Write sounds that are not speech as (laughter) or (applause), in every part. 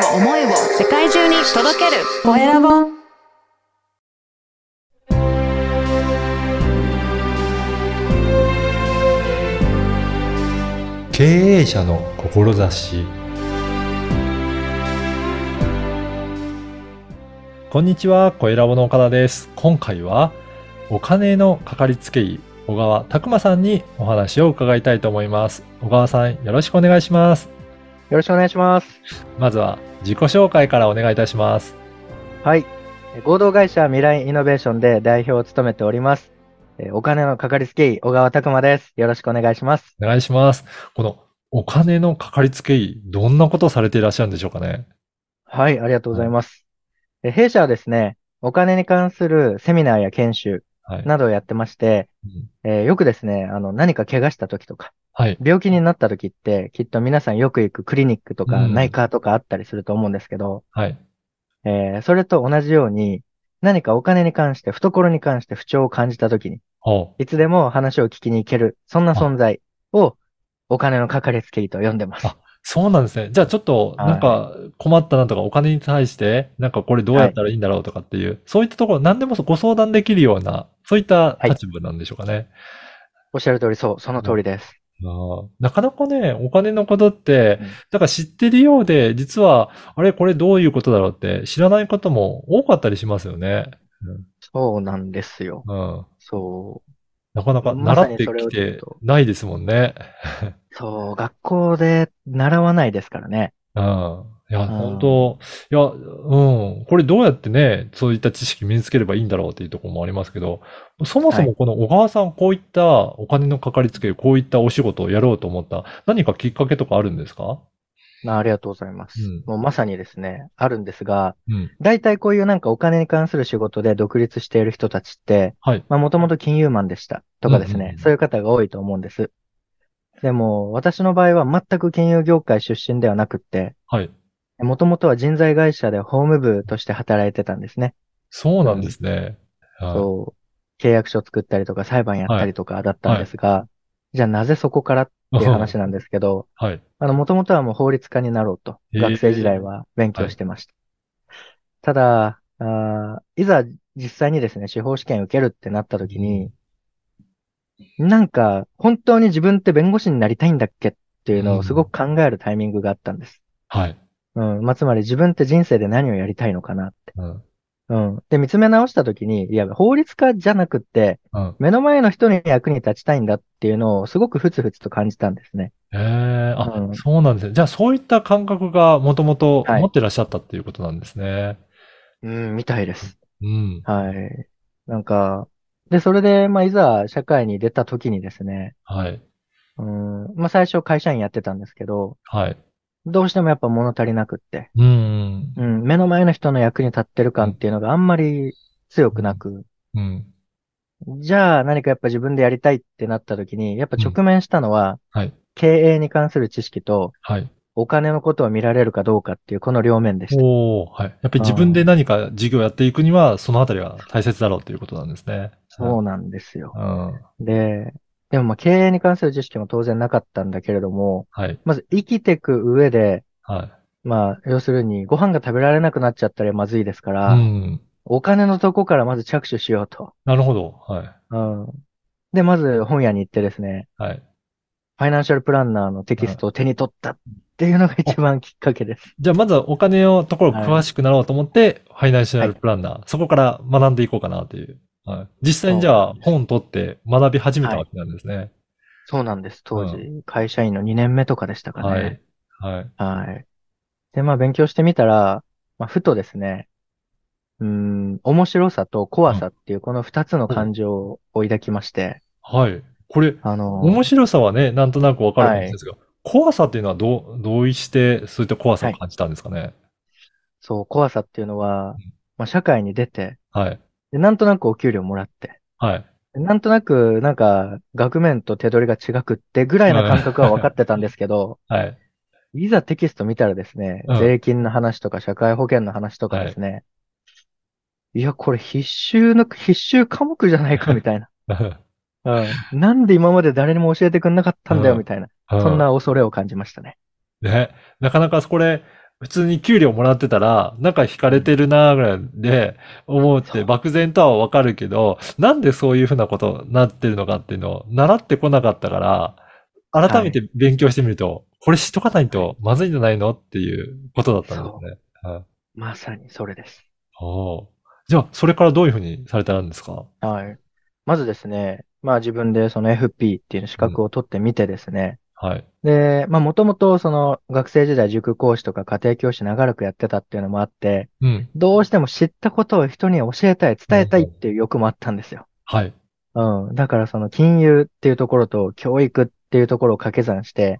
を思いを世界中に届けるコエラボ経営者の志こんにちは、コエラボの岡田です。今回はお金のかかりつけ医、小川拓馬さんにお話を伺いたいと思います。小川さん、よろしくお願いします。よろしくお願いします。まずは自己紹介からお願いいたします。はい。え合同会社未来イノベーションで代表を務めております。えお金のかかりつけ医、小川拓馬です。よろしくお願いします。お願いします。このお金のかかりつけ医、どんなことをされていらっしゃるんでしょうかね？はい、ありがとうございます。え弊社はですね、お金に関するセミナーや研修はい。などをやってまして、うんえーよくですね、あの、何か怪我した時とか、はい。病気になった時って、きっと皆さんよく行くクリニックとかうん内科とかあったりすると思うんですけど、はい。えーそれと同じように、何かお金に関して、懐に関して不調を感じた時に、ほいつでも話を聞きに行ける、そんな存在をお金のかかりつけ医と呼んでます。あそうなんですね。じゃあちょっと、はいなんか困ったなとか、お金に対して、なんかこれどうやったらいいんだろうとかっていう、そういったところ、何でもご相談できるような、そういったはい立場なんでしょうかね。おっしゃる通り、そう、その通りです。なかなかね、お金のことってうん、だから知ってるようで、実は、あれ、これどういうことだろうって知らないことも多かったりしますよね。そうなんですよ。うん。そなかなかま習ってきてないですもんね。う、そう、学校で習わないですからね。うん。いや、ん本当いや、うん。これどうやってね、そういった知識身につければいいんだろうっていうところもありますけど、そもそもこの小川さん、こういったお金のかかりつけ、こういったお仕事をやろうと思った、何かきっかけとかあるんですか？まあ、ありがとうございます。うんもうまさにですね、あるんですが、うん。大体こういうなんかお金に関する仕事で独立している人たちって、はい。まあもともと金融マンでしたとかですね、うんうんうんそういう方が多いと思うんです。でも、私の場合は全く金融業界出身ではなくって、はい。もともとは人材会社で法務部として働いてたんですね。そうなんですね。はいそう、契約書作ったりとか裁判やったりとかだったんですが、じゃあなぜそこからっていう話なんですけど、はい。あの、もともとはもう法律家になろうと、学生時代は勉強してました。ただ、あーいざ実際にですね、司法試験受けるってなった時に、なんか、本当に自分って弁護士になりたいんだっけっていうのをすごく考えるタイミングがあったんです。はい。うん。まあ、つまり自分って人生で何をやりたいのかなって。うん。うん。で、見つめ直した時に、いや、法律家じゃなくって、うん。目の前の人に役に立ちたいんだっていうのをすごくふつふつと感じたんですね。ええあ、うんそうなんですね。じゃあそういった感覚がもともとはい持ってらっしゃったっていうことなんですね。うん、みたいです。うん。はい。なんか、で、それで、まあ、いざ社会に出た時にですね、はい。うん、まあ、最初会社員やってたんですけど、はい。どうしてもやっぱ物足りなくって、うん。うん、目の前の人の役に立ってる感っていうのがあんまり強くなく、うん。じゃあ何かやっぱ自分でやりたいってなった時に、やっぱ直面したのは、はい。経営に関する知識と、はい。お金のことを見られるかどうかっていうこの両面でした。おー、はい。やっぱり自分で何か事業をやっていくには、そのあたりが大切だろうということなんですね。そうなんですよ。うん。で、でもまあ経営に関する知識も当然なかったんだけれども、はい。まず生きていく上で、はい。まあ、要するにご飯が食べられなくなっちゃったらまずいですから、うん。お金のとこからまず着手しようと。なるほど。はい。うん。で、まず本屋に行ってですね、はい。ファイナンシャルプランナーのテキストを手に取ったっていうのが一番きっかけです。じゃあ、まずはお金のところ詳しくなろうと思って、ファイナンシャルプランナー、そこから学んでいこうかなという。はい。実際にじゃあ、本を取って学び始めたわけなんですね。そうなんです。当う時、会社員の2年目とかでしたかはいね。。はい。はい。で、まあ勉強してみたら、まあ、ふとですね、うーん、面白さと怖さっていうこの二つの感情を抱きまして、はい。これ、あの、面白さはね、なんとなくわかるんですが、怖さっていうのはどう、どうして、そういった怖さを感じたんですかね？そう、怖さっていうのはうん、まあ、社会に出て、はい。でなんとなくお給料もらって、はい。なんとなく、なんか、額面と手取りが違くってぐらいな感覚は分かってたんですけど、(laughs) はい。いざテキスト見たらですね、うん税金の話とか社会保険の話とかですね、いや、これ必修の、必修科目じゃないかみたいな。(laughs) うん。なんで今まで誰にも教えてくれなかったんだようんみたいな。そんな恐れを感じましたね。ね。なかなかこれ、普通に給料もらってたら、なんか惹かれてるなぐらいで思って漠然とはわかるけど、なんでそういうふうなことになってるのかっていうのを習ってこなかったから、改めて勉強してみると、これ知っとかないとまずいんじゃないのっていうことだったんですね。はい。まさにそれです。おーじゃあ、それからどういうふうにされたんですか？はい。まずですね、まあ自分でその FP っていう資格を取ってみてですね、はい。で、まあもともとその学生時代塾講師とか家庭教師長らくやってたっていうのもあって、うん。どうしても知ったことを人に教えたい、伝えたいっていう欲もあったんですよ。はい。うん。だからその金融っていうところと教育っていうところを掛け算して。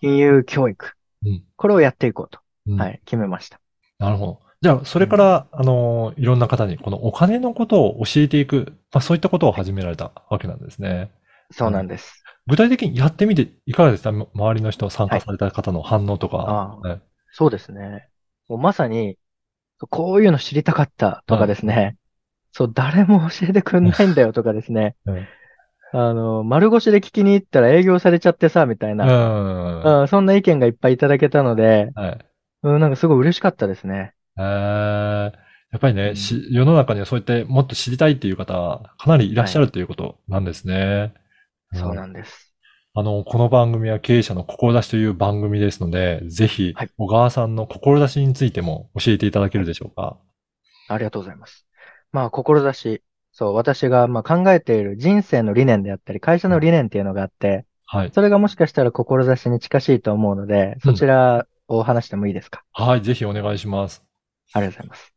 金融教育。うんこれをやっていこうと、うんはい、決めました。なるほど。じゃあ、それから、あの、いろんな方にこのお金のことを教えていく、まあそういったことを始められたわけなんですね。そうなんです。具体的にやってみていかがですか周りの人、参加された方の反応とか。あはいそうですね。もうまさに、こういうの知りたかったとかですね。そう、誰も教えてくんないんだよとかですね。う (laughs) んあの、丸腰で聞きに行ったら営業されちゃってさ、みたいな。うん。うんそんな意見がいっぱいいただけたので、はい。うん、なんかすごい嬉しかったですね。えーやっぱりね、うんし世の中にはそういってもっと知りたいっていう方、かなりいらっしゃるということなんですね。そうなんんです。あの、この番組は経営者の志という番組ですので、ぜひはい、小川さんの志についても教えていただけるでしょうか？ありがとうございます。まあ、志。そう、私がまあ考えている人生の理念であったり、会社の理念っていうのがあって、はい。それがもしかしたら志に近しいと思うので、そちらを話してもいいですか、はい、ぜひお願いします。ありがとうございます。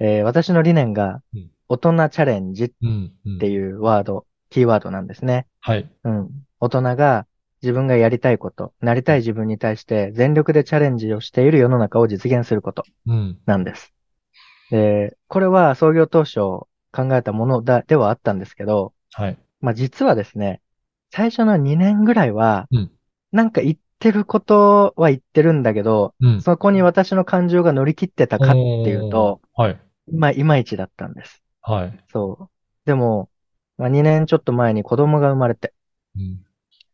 えー私の理念がうん、大人チャレンジっうん、うん。ていうワード、キーワードなんですね。はい。うん。大人が自分がやりたいこと、なりたい自分に対して全力でチャレンジをしている世の中を実現することうん。なんです。で、これは創業当初考えたものだ、ではあったんですけど、はい。まあ実はですね、最初の2年ぐらいはうん、なんか言ってることは言ってるんだけど、うん。そこに私の感情が乗り切ってたかっていうと、はい。まあいまいちだったんです。はい。そう。でも、まあ2年ちょっと前に子供が生まれて、うん。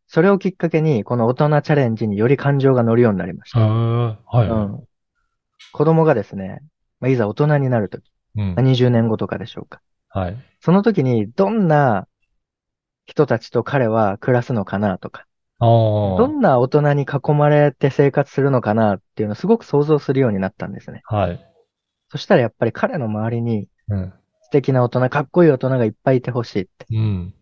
それをきっかけに、この大人チャレンジにより感情が乗るようになりました。はい。うん。子供がですね、まあ、いざ大人になるとき、うんまあ。20年後とかでしょうか。はい。その時にどんな人たちと彼は暮らすのかなとか。どんな大人に囲まれて生活するのかなっていうのをすごく想像するようになったんですね。はい。そしたらやっぱり彼の周りにうん。素敵な大人、かっこいい大人がいっぱいいてほしいって。うん。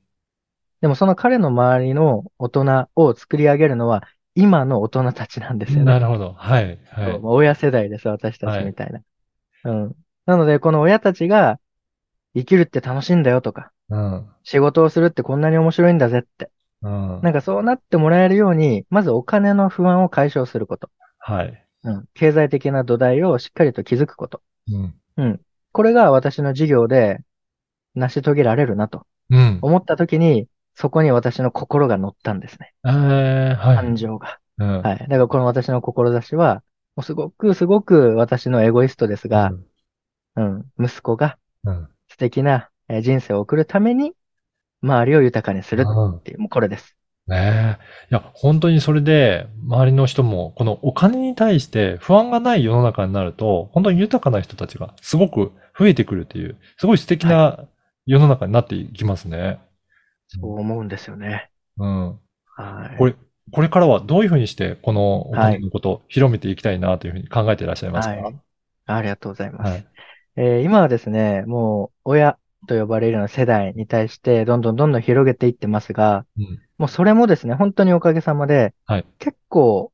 でもその彼の周りの大人を作り上げるのは今の大人たちなんですよね。なるほど。はい。はい親世代です、私たちみたいな。うん。なので、この親たちが生きるって楽しいんだよとか、うん。仕事をするってこんなに面白いんだぜって。うん。なんかそうなってもらえるように、まずお金の不安を解消すること。はい。うん。経済的な土台をしっかりと築くこと。うん。うん。これが私の事業で成し遂げられるなとうん。思った時に、そこに私の心が乗ったんですね。えー、はい。感情が。うん。はい。だからこの私の志は、もうすごくすごく私のエゴイストですが、うん。息子がうん。素敵なえー人生を送るために、周りを豊かにするうんっていう、もうこれです。ねえ。いや、本当にそれで、周りの人も、このお金に対して不安がない世の中になると、本当に豊かな人たちがすごく増えてくるっていう、すごい素敵な世の中になっていきますね。そう思うんですよね。うん。はい。これ、これからはどういうふうにして、このお金のことを広めていきたいなというふうに考えていらっしゃいますか？はい。ありがとうございます。はいえー今はですね、もう親と呼ばれるような世代に対してどんどんどんどん広げていってますが、うんもうそれもですね、本当におかげさまで、はい結構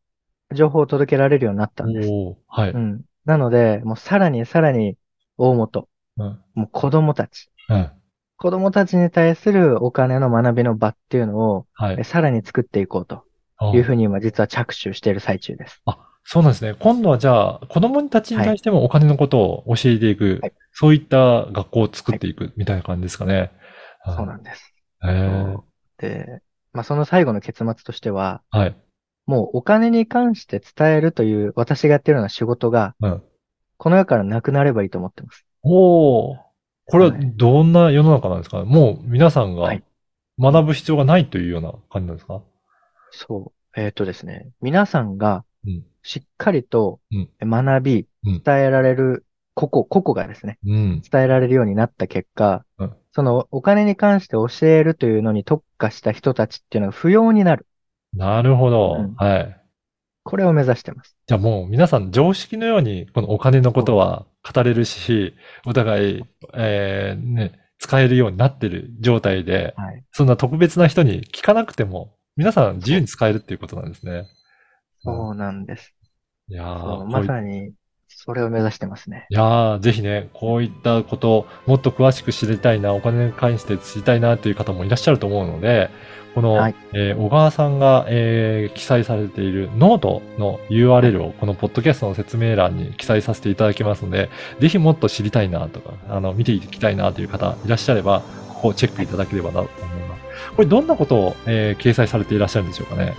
情報を届けられるようになったんです。はい。うん。なので、もうさらにさらに大元、うん。もう子供たち、うん。子供たちに対するお金の学びの場っていうのを、はいえ。さらに作っていこうというふうに今実は着手している最中です。あ、そうなんですね。今度はじゃあ、子供たちに対してもお金のことを教えていく、はいそういった学校を作っていくみたいな感じですかね。そうなんです。へーで、まあ、その最後の結末としては、はい。もうお金に関して伝えるという私がやってるような仕事が、うん。この世からなくなればいいと思ってます。おお。これははいどんな世の中なんですか？もう皆さんがはい学ぶ必要がないというような感じなんですか？そう。えっとですね、皆さんがうんしっかりとうん学び、うん伝えられる個々、個々がですね、うん。伝えられるようになった結果うん、そのお金に関して教えるというのに特化した人たちっていうのが不要になる。なるほど。うんはい。これを目指してます。じゃあもう皆さん常識のようにこのお金のことは語れるし、お互い、えーね、使えるようになってる状態で、はい。そんな特別な人に聞かなくても、皆さん自由に使えるっていうことなんですね。そうなんです。いやそうー、まさに、それを目指してますね。いやー、ぜひね、こういったこと、もっと詳しく知りたいな、お金に関して知りたいなという方もいらっしゃると思うので、この、はいえー小川さんが、えー記載されているノートの URL をこのポッドキャストの説明欄に記載させていただきますので、ぜひもっと知りたいなとか、あの、見ていきたいなという方いらっしゃれば、ここをチェックいただければなと思います。これどんなことを、えー掲載されていらっしゃるんでしょうかね。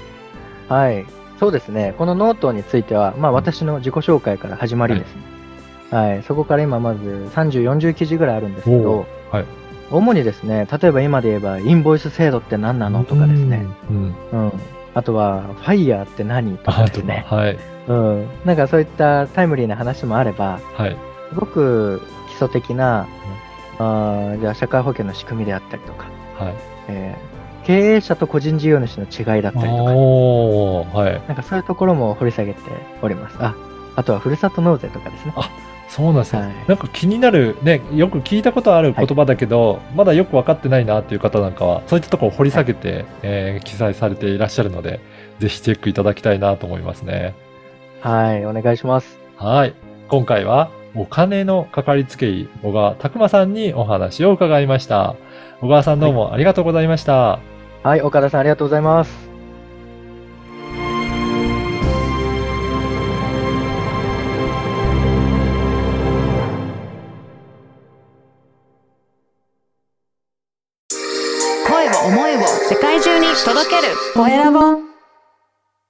はい。そうですね。このノートについては、まあ私の自己紹介から始まりですね。はい。そこから今まず30、40記事ぐらいあるんですけど、はい。主にですね、例えば今で言えば、インボイス制度って何なのとかですね。うん。うん。うん。あとは、 FIRE って何とかですね。はい。うん。なんかそういったタイムリーな話もあれば、はい。すごく基礎的な、あーじゃあ社会保険の仕組みであったりとか、はい。えー経営者と個人事業主の違いだったりとか、はい。なんかそういうところも掘り下げております。あ、あとはふるさと納税とかですね。そうなんですね。はいなんか気になる、ね、よく聞いたことある言葉だけど、まだよく分かってないなっていう方なんかは、そういったところを掘り下げて、えー記載されていらっしゃるので、ぜひチェックいただきたいなと思いますね。はい、お願いします。はい。今回は、お金のかかりつけ医、小川拓馬さんにお話を伺いました。小川さんどうもありがとうございました。はい、はい岡田さんありがとうございます。